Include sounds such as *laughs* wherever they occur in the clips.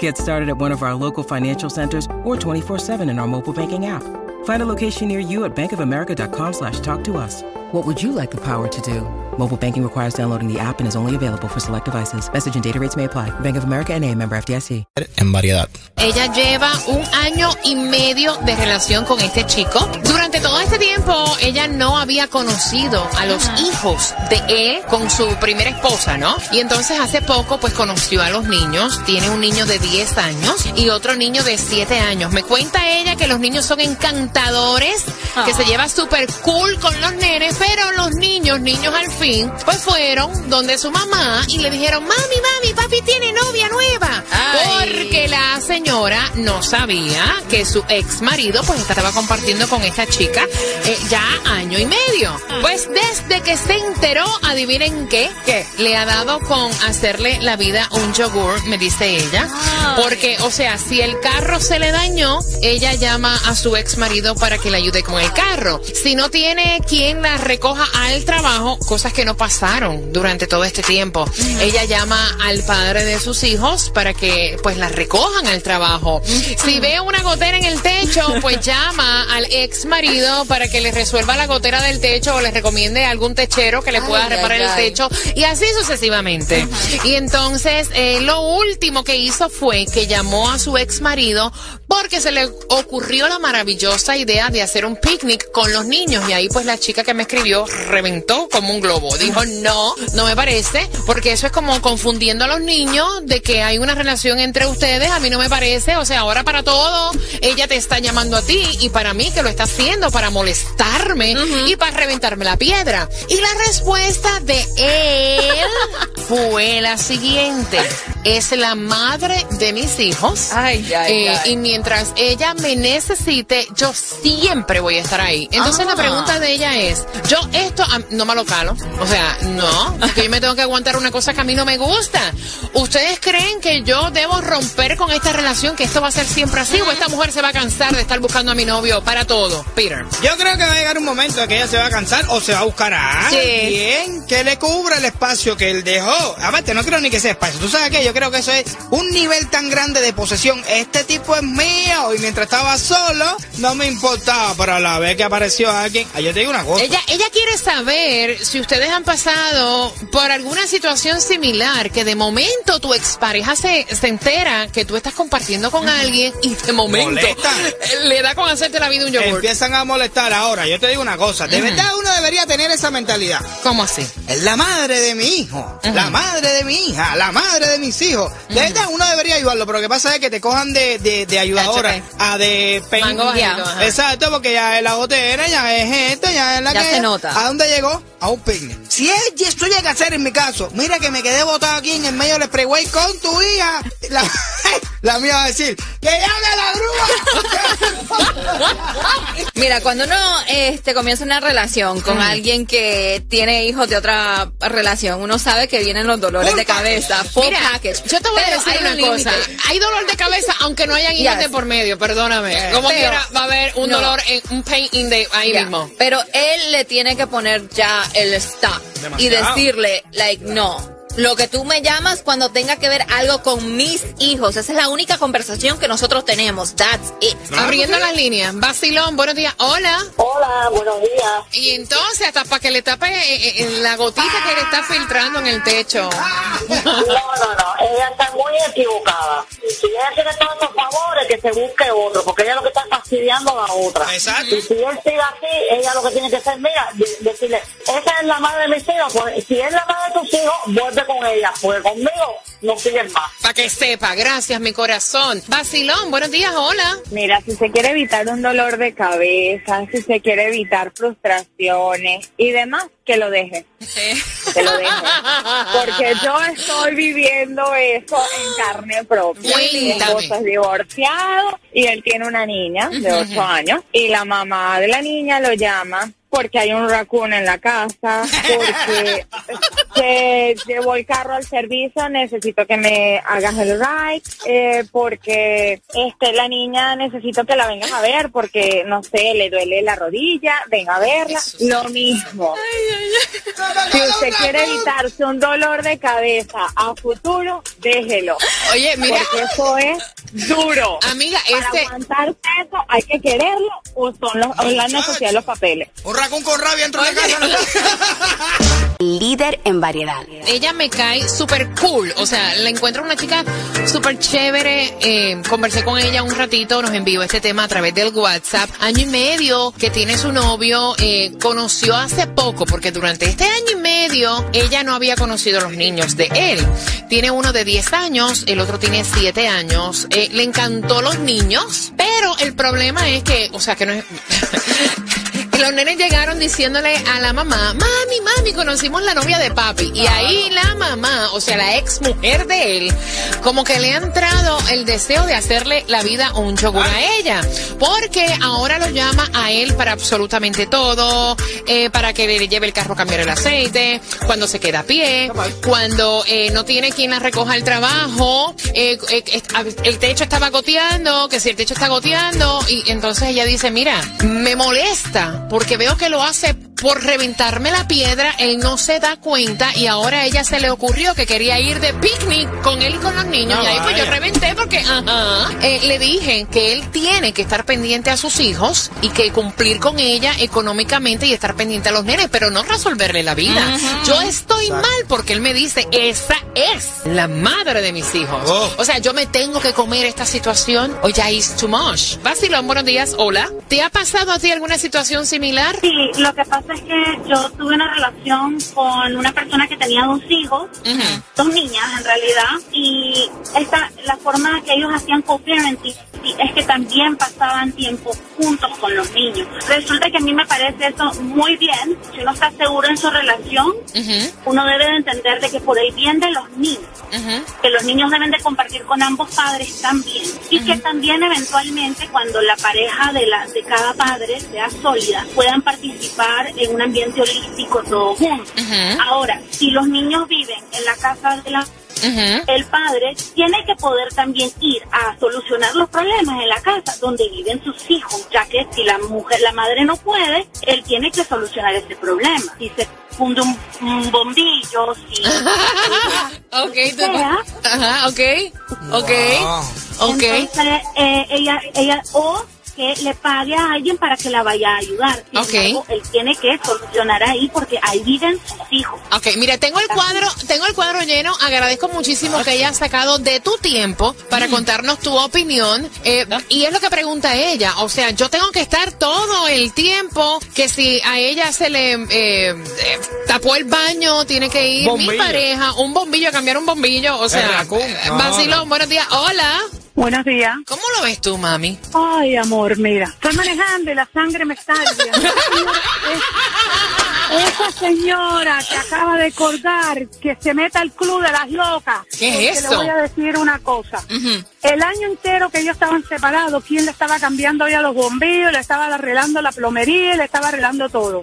Get started at one of our local financial centers or 24-7 in our mobile banking app. Find a location near you at bankofamerica.com slash talk to us. What would you like the power to do? Mobile banking requires downloading the app and is only available for select devices. Message and data rates may apply. Bank of America and a member FDIC. en variedad. Ella lleva un año y medio de relación con este chico. Durante todo este tiempo, ella no había conocido a los hijos de él con su primera esposa, ¿no? Y entonces hace poco, pues conoció a los niños. Tiene un niño de 10 años y otro niño de 7 años. Me cuenta ella que los niños son encantadores, que se lleva súper cool con los nenes, pero los niños, niños al fin, pues fueron donde su mamá y le dijeron, mami, mami, papi tiene novia nueva. Porque la señora no sabía que su ex marido pues estaba compartiendo con esta chica eh, ya año y medio. Pues desde que se enteró, adivinen qué, ¿Qué? le ha dado con hacerle la vida un yogur, me dice ella. Porque, o sea, si el carro se le dañó, ella llama a su ex marido para que le ayude con el carro. Si no tiene quien la recoja al trabajo, cosas que no pasaron durante todo este tiempo. Ella llama al padre de sus hijos para que pues la recojan al trabajo. Si ve una gotera en el techo, pues *laughs* llama al ex marido para que le resuelva la gotera del techo o le recomiende algún techero que le pueda reparar ay, el ay. techo y así sucesivamente. Y entonces eh, lo último que hizo fue que llamó a su ex marido porque se le ocurrió la maravillosa idea de hacer un picnic con los niños y ahí pues la chica que me escribió reventó como un globo. Dijo, no, no me parece, porque eso es como confundiendo a los niños de que hay una relación entre ustedes, a mí no me parece, o sea, ahora para todo, ella te está llamando a ti y para mí que lo está haciendo para molestarme y para reventarme la piedra. Y la respuesta de él fue la siguiente. Es la madre de mis hijos. Ay, ay, Eh, ay. Y mientras ella me necesite, yo siempre voy a estar ahí. Entonces Ah. la pregunta de ella es, yo esto no me lo calo. O sea, no, porque yo me tengo que aguantar una cosa que a mí no me gusta. ¿Ustedes creen que yo debo romper con esta relación, que esto va a ser siempre así? ¿O esta mujer se va a cansar de estar buscando a mi novio para todo? Peter. Yo creo que va a llegar un momento en que ella se va a cansar o se va a buscar a Sí. alguien que le cubra el espacio que él dejó. Aparte, no creo ni que sea espacio. ¿Tú sabes qué? Yo creo que eso es un nivel tan grande de posesión. Este tipo es mío y mientras estaba solo no me importaba, pero a la vez que apareció alguien, ah, yo te digo una cosa. Ella, ella quiere saber si ustedes han pasado por alguna situación similar, que de momento tu expareja se, se entera que tú estás compartiendo con alguien y de momento Molesta. *laughs* le da con hacerte la vida un yogur. Empiezan a molestar ahora. Yo te digo una cosa. De verdad uno debería tener esa mentalidad. ¿Cómo así? Es la madre de mi hijo, la madre de mi hija, la madre de mis hijos. De verdad, uno debería ayudarlo, pero lo que pasa es que te cojan de, de, de ayudadora a de pen- Mango bajito, ajá. Exacto, porque ya es la gotera, ya es esta, ya es la Ya que... se nota. ¿A dónde llegó? A un picnic. Si esto llega a ser en mi caso, mira que me quedé botado aquí en el medio del freeway con tu hija, la, *laughs* la mía va a decir, ¡que llame la grúa! *laughs* Mira, cuando uno este, comienza una relación con alguien que tiene hijos de otra relación, uno sabe que vienen los dolores Full de cabeza, full Mira, package. yo te voy Pero a decir hay una un cosa. Hay dolor de cabeza aunque no hayan hijos Yes. de por medio, perdóname. Como Pero- quiera, va a haber un no. dolor, en, un pain in the, ahí Ya, mismo. Pero él le tiene que poner ya el stop y decirle, like, no. Lo que tú me llamas cuando tenga que ver algo con mis hijos. Esa es la única conversación que nosotros tenemos. That's it. Abriendo las líneas. Vacilón, buenos días. Hola. Hola, buenos días. Y entonces, hasta para que le tape eh, eh, la gotita que le está filtrando en el techo. *laughs* No, no, no, ella está muy equivocada. Si ella quiere todos esos favores, que se busque otro, porque ella lo que está es fastidiando a la otra. Exacto. Y si él sigue así, ella lo que tiene que hacer, mira, de- decirle, esa es la madre de mis hijos, pues si es la madre de tus hijos, vuelve con ella, porque conmigo no siguen más. Para que sepa, gracias mi corazón. Vacilón, buenos días, hola. Mira, si se quiere evitar un dolor de cabeza, si se quiere evitar frustraciones y demás, que lo deje. Que lo deje. Porque yo estoy viviendo eso en carne propia. Mi esposo es divorciado y él tiene una niña de 8 años y la mamá de la niña lo llama porque hay un raccoon en la casa, porque *laughs* se llevó el carro al servicio, necesito que me hagas el ride, eh, porque este la niña necesito que la vengas a ver, porque no sé, le duele la rodilla, ven a verla, lo mismo. Si usted quiere evitarse un dolor de cabeza a futuro, déjelo, Oye, mira, porque eso es duro. amiga, Para este... aguantarse eso hay que quererlo o son los, o la necesidad de los papeles. Un racún con rabia dentro de la casa. *laughs* Líder en variedad. Ella me cae súper cool, o sea, la encuentro una chica súper chévere, eh, conversé con ella un ratito, nos envió este tema a través del WhatsApp, año y medio que tiene su novio, eh, conoció hace poco, porque durante este año y medio ella no había conocido a los niños de él. Tiene uno de 10 años, el otro tiene 7 años, eh, le encantó los niños, pero el problema es que, o sea, que no es... *laughs* Los nenes llegaron diciéndole a la mamá, mami, mami, conocimos la novia de papi. Y ahí la mamá, o sea, la ex mujer de él, como que le ha entrado el deseo de hacerle la vida un yogur a ella. Porque ahora lo llama a él para absolutamente todo, eh, para que le lleve el carro a cambiar el aceite, cuando se queda a pie, cuando eh, no tiene quien la recoja al trabajo, eh, eh, est- el techo estaba goteando, que si el techo está goteando, y entonces ella dice, mira, me molesta porque veo que lo hace por reventarme la piedra, él no se da cuenta y ahora a ella se le ocurrió que quería ir de picnic con él y con los niños No, y ahí pues yo reventé porque, ajá, eh, le dije que él tiene que estar pendiente a sus hijos y que cumplir con ella económicamente y estar pendiente a los nenes, pero no resolverle la vida. Yo estoy mal porque él me dice, esa es la madre de mis hijos. Oh. O sea, yo me tengo que comer esta situación o ya es too much. Vacilón, buenos días, hola. ¿Te ha pasado a ti alguna situación similar? Sí, lo que pasa es que yo tuve una relación con una persona que tenía dos hijos, dos niñas en realidad, y esta, la forma que ellos hacían co-parenting es que también pasaban tiempo juntos con los niños. Resulta que a mí me parece eso muy bien, si uno está seguro en su relación, uno debe de entender de que por el bien de los niños, que los niños deben de compartir con ambos padres también y que también eventualmente cuando la pareja de la de cada padre sea sólida puedan participar en un ambiente holístico todos juntos. Ahora, si los niños viven en la casa de la el padre tiene que poder también ir a solucionar los problemas en la casa donde viven sus hijos, ya que si la mujer, la madre no puede, él tiene que solucionar ese problema. Si se funde un, un bombillo, si *laughs* ok, tú- sea, Ajá, ok, ok, Wow. ok. Entonces, eh, ella, ella, o que le pague a alguien para que la vaya a ayudar. Sin Ok. embargo, él tiene que solucionar ahí porque ahí viven sus hijos. Ok, mira, tengo el cuadro, tengo el cuadro lleno. Agradezco muchísimo que hayas sacado de tu tiempo para contarnos tu opinión. Eh, y es lo que pregunta ella. O sea, yo tengo que estar todo el tiempo que si a ella se le eh, eh, tapó el baño, tiene que ir mi pareja, un bombillo, a cambiar un bombillo. O sea, eh, No, vacilón, no. buenos días. Hola. Buenos días. ¿Cómo lo ves tú, mami? Ay, amor, mira. Estoy manejando y la sangre me está *laughs* Esa señora que acaba de colgar, que se meta al club de las locas. ¿Qué es eso? Le voy a decir una cosa. Ujú. El año entero que ellos estaban separados, ¿quién le estaba cambiando ya los bombillos? Le estaba arreglando la plomería, le estaba arreglando todo.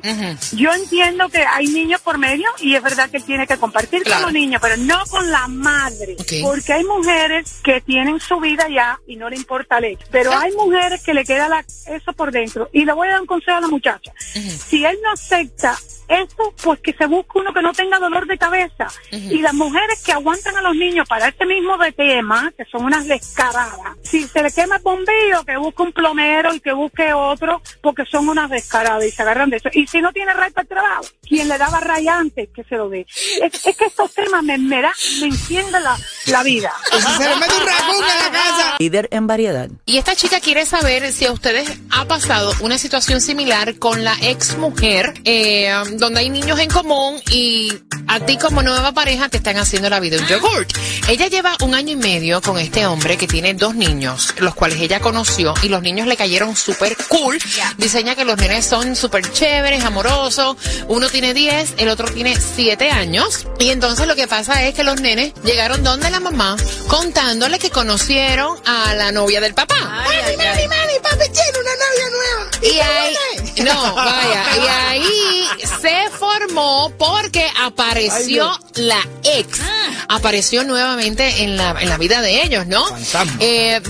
Yo entiendo que hay niños por medio y es verdad que él tiene que compartir Claro. con los niños, pero no con la madre. Porque hay mujeres que tienen su vida ya y no le importa el hecho. Pero hay mujeres que le queda la- eso por dentro. Y le voy a dar un consejo a la muchacha. Si él no acepta eso, pues que se busque uno que no tenga dolor de cabeza. Y las mujeres que aguantan a los niños para este mismo de tema, que son unas descaradas, si se le quema el bombillo, que busque un plomero y que busque otro, porque son unas descaradas y se agarran de eso. Y si no tiene ray para el trabajo, quien le daba ray antes, que se lo dé. Es, es que estos temas me, me, da, me encienden la, la vida. Y si se le mete un en la casa. Líder en variedad. Y esta chica quiere saber si a ustedes ha pasado una situación similar con la ex mujer, eh, donde hay niños en común y a ti como nueva pareja te están haciendo la vida un yogurt. Ella lleva un año y medio con este hombre que tiene dos niños, los cuales ella conoció y los niños le cayeron súper cool. Diseña que los nenes son súper chéveres, amorosos. Uno tiene 10, el otro tiene 7 años. Y entonces lo que pasa es que los nenes llegaron donde la mamá contándole que conocieron a la novia del papá. Mami, mami, mami, papi tiene una novia nueva. Y ahí, *laughs* no, vaya, y ahí se formó porque apareció la ex. Apareció nuevamente en la, en la vida de ellos, ¿no? Eh,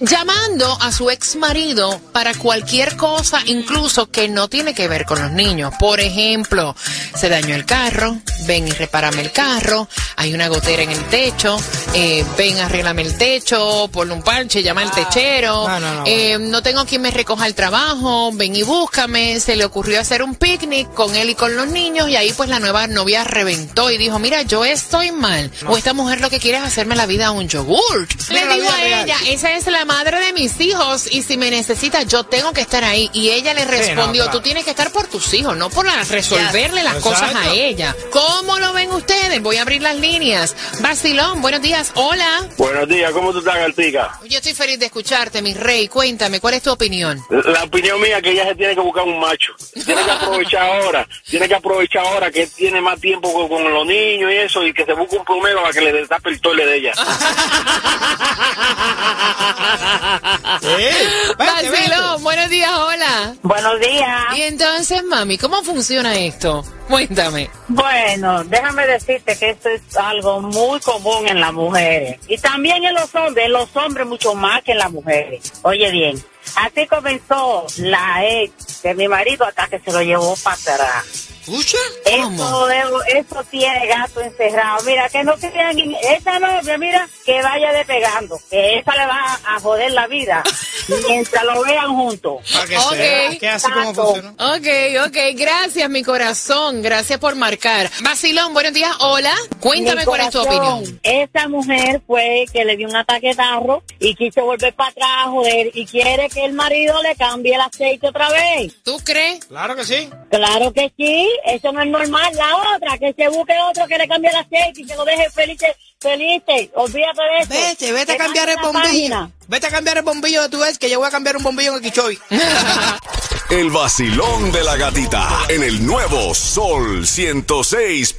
llamando a su ex marido para cualquier cosa, incluso que no tiene que ver con los niños. Por ejemplo, se dañó el carro, ven y repárame el carro, hay una gotera en el techo, eh, ven, arréglame el techo, ponle un parche, llama al techero, No, no, no, eh, no tengo quien me recoja el trabajo, ven y búscame, se le ocurrió hacer un picnic con él y con los niños y ahí pues la nueva novia reventó y dijo, mira, yo estoy mal, o esta mujer lo que quiere es hacerme la vida a un yogurt. Mira Le digo a ella, esa es la madre de mis hijos y si me necesita yo tengo que estar ahí. Y ella le respondió, claro. tú tienes que estar por tus hijos, no por la- resolverle las Exacto. cosas a ella. ¿Cómo lo ven ustedes? Voy a abrir las líneas. Basilón, buenos días. Hola. Buenos días, ¿cómo tú estás, Gartica? Yo estoy feliz de escucharte, mi rey. Cuéntame, ¿cuál es tu opinión? La opinión mía es que ella se tiene que buscar un macho. Tiene que aprovechar *laughs* ahora. Tiene que aprovechar ahora que tiene más tiempo con, con los niños y eso y que se busque un plomero para que le destape el tole de ella. *laughs* Basilón, buenos días, hola. Buenos días. Y entonces, mami, ¿cómo funciona esto? Cuéntame. Bueno, déjame decirte que esto es algo muy común en las mujeres y también en los hombres, en los hombres mucho más que en las mujeres. Oye bien, así comenzó la ex de mi marido hasta que se lo llevó para atrás. Eso, eso tiene gato encerrado. Mira, que no crean, en- esa novia, mira, que vaya despegando, que esa le va a joder la vida *laughs* mientras lo vean juntos. Para Ok. así como funciona. Ok, ok, gracias mi corazón, gracias por marcar. Basilón, buenos días, hola, cuéntame cuál es tu opinión. Esa mujer fue que le dio un ataque de tarro y quiso volver para atrás, joder, y quiere que el marido le cambie el aceite otra vez. ¿Tú crees? Claro que sí. Claro que sí, eso no es normal. La otra, que se busque otro que le cambie el aceite y que lo deje feliz, feliz. Olvídate de eso. Vete, vete a cambiar el cambie la bombillo. página. Vete a cambiar el bombillo de tu vez, que yo voy a cambiar un bombillo en el Quichoy. *laughs* El vacilón de la gatita en el nuevo Sol 106.